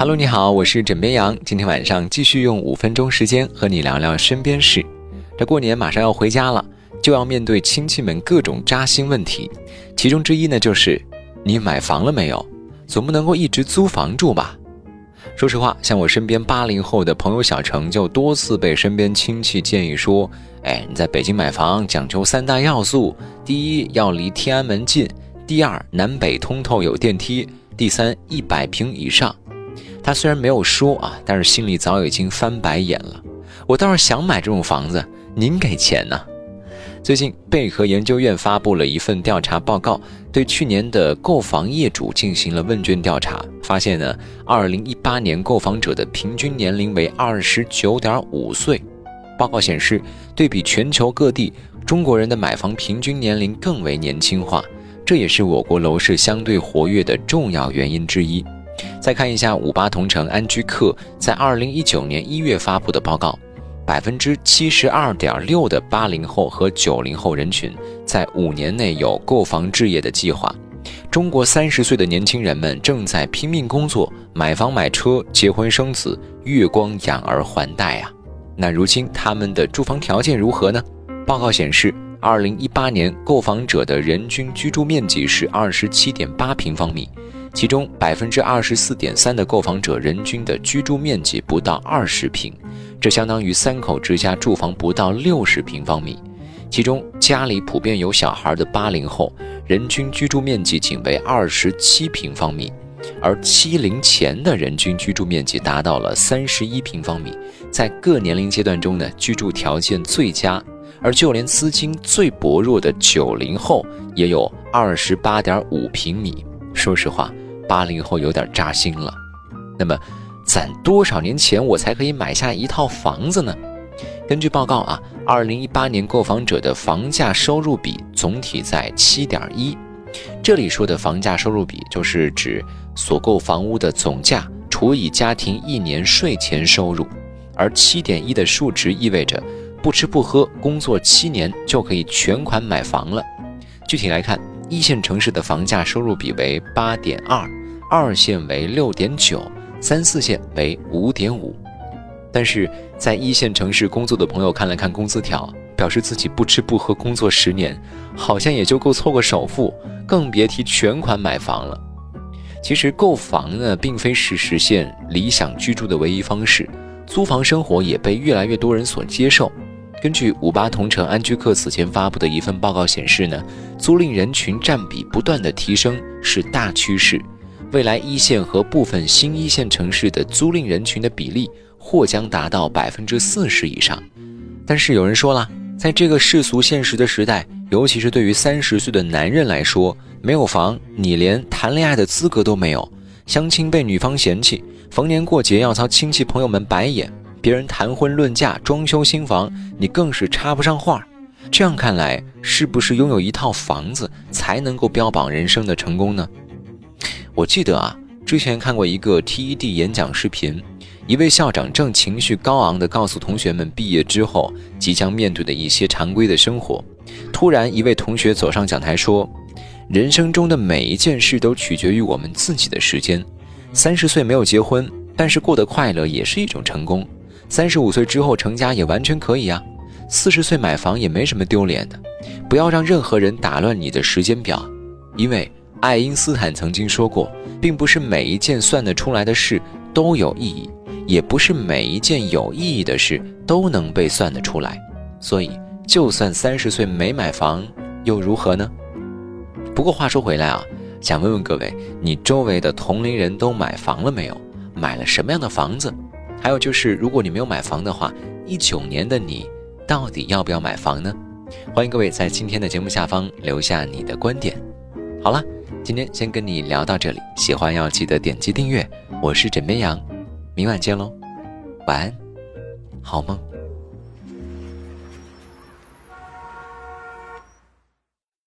Hello，你好，我是枕边羊。今天晚上继续用五分钟时间和你聊聊身边事。这过年马上要回家了，就要面对亲戚们各种扎心问题。其中之一呢，就是你买房了没有？总不能够一直租房住吧？说实话，像我身边八零后的朋友小程，就多次被身边亲戚建议说：“哎，你在北京买房讲究三大要素，第一要离天安门近，第二南北通透有电梯，第三一百平以上。”他虽然没有说啊，但是心里早已经翻白眼了。我倒是想买这种房子，您给钱呢？最近贝壳研究院发布了一份调查报告，对去年的购房业主进行了问卷调查，发现呢，二零一八年购房者的平均年龄为二十九点五岁。报告显示，对比全球各地，中国人的买房平均年龄更为年轻化，这也是我国楼市相对活跃的重要原因之一。再看一下五八同城安居客在二零一九年一月发布的报告，百分之七十二点六的八零后和九零后人群在五年内有购房置业的计划。中国三十岁的年轻人们正在拼命工作，买房买车，结婚生子，月光养儿还贷啊！那如今他们的住房条件如何呢？报告显示，二零一八年购房者的人均居住面积是二十七点八平方米。其中百分之二十四点三的购房者人均的居住面积不到二十平，这相当于三口之家住房不到六十平方米。其中家里普遍有小孩的八零后，人均居住面积仅为二十七平方米，而七零前的人均居住面积达到了三十一平方米。在各年龄阶段中呢，居住条件最佳，而就连资金最薄弱的九零后也有二十八点五平米。说实话。八零后有点扎心了，那么攒多少年钱我才可以买下一套房子呢？根据报告啊，二零一八年购房者的房价收入比总体在七点一。这里说的房价收入比，就是指所购房屋的总价除以家庭一年税前收入，而七点一的数值意味着不吃不喝工作七年就可以全款买房了。具体来看，一线城市的房价收入比为八点二。二线为六点九，三四线为五点五，但是在一线城市工作的朋友看了看工资条，表示自己不吃不喝工作十年，好像也就够凑个首付，更别提全款买房了。其实购房呢，并非是实现理想居住的唯一方式，租房生活也被越来越多人所接受。根据五八同城安居客此前发布的一份报告显示呢，租赁人群占比不断的提升是大趋势。未来一线和部分新一线城市的租赁人群的比例或将达到百分之四十以上，但是有人说了，在这个世俗现实的时代，尤其是对于三十岁的男人来说，没有房，你连谈恋爱的资格都没有，相亲被女方嫌弃，逢年过节要遭亲戚朋友们白眼，别人谈婚论嫁、装修新房，你更是插不上话。这样看来，是不是拥有一套房子才能够标榜人生的成功呢？我记得啊，之前看过一个 TED 演讲视频，一位校长正情绪高昂地告诉同学们毕业之后即将面对的一些常规的生活。突然，一位同学走上讲台说：“人生中的每一件事都取决于我们自己的时间。三十岁没有结婚，但是过得快乐也是一种成功。三十五岁之后成家也完全可以啊。四十岁买房也没什么丢脸的。不要让任何人打乱你的时间表，因为。”爱因斯坦曾经说过，并不是每一件算得出来的事都有意义，也不是每一件有意义的事都能被算得出来。所以，就算三十岁没买房又如何呢？不过话说回来啊，想问问各位，你周围的同龄人都买房了没有？买了什么样的房子？还有就是，如果你没有买房的话，一九年的你到底要不要买房呢？欢迎各位在今天的节目下方留下你的观点。好了。今天先跟你聊到这里，喜欢要记得点击订阅。我是枕边羊，明晚见喽，晚安，好梦。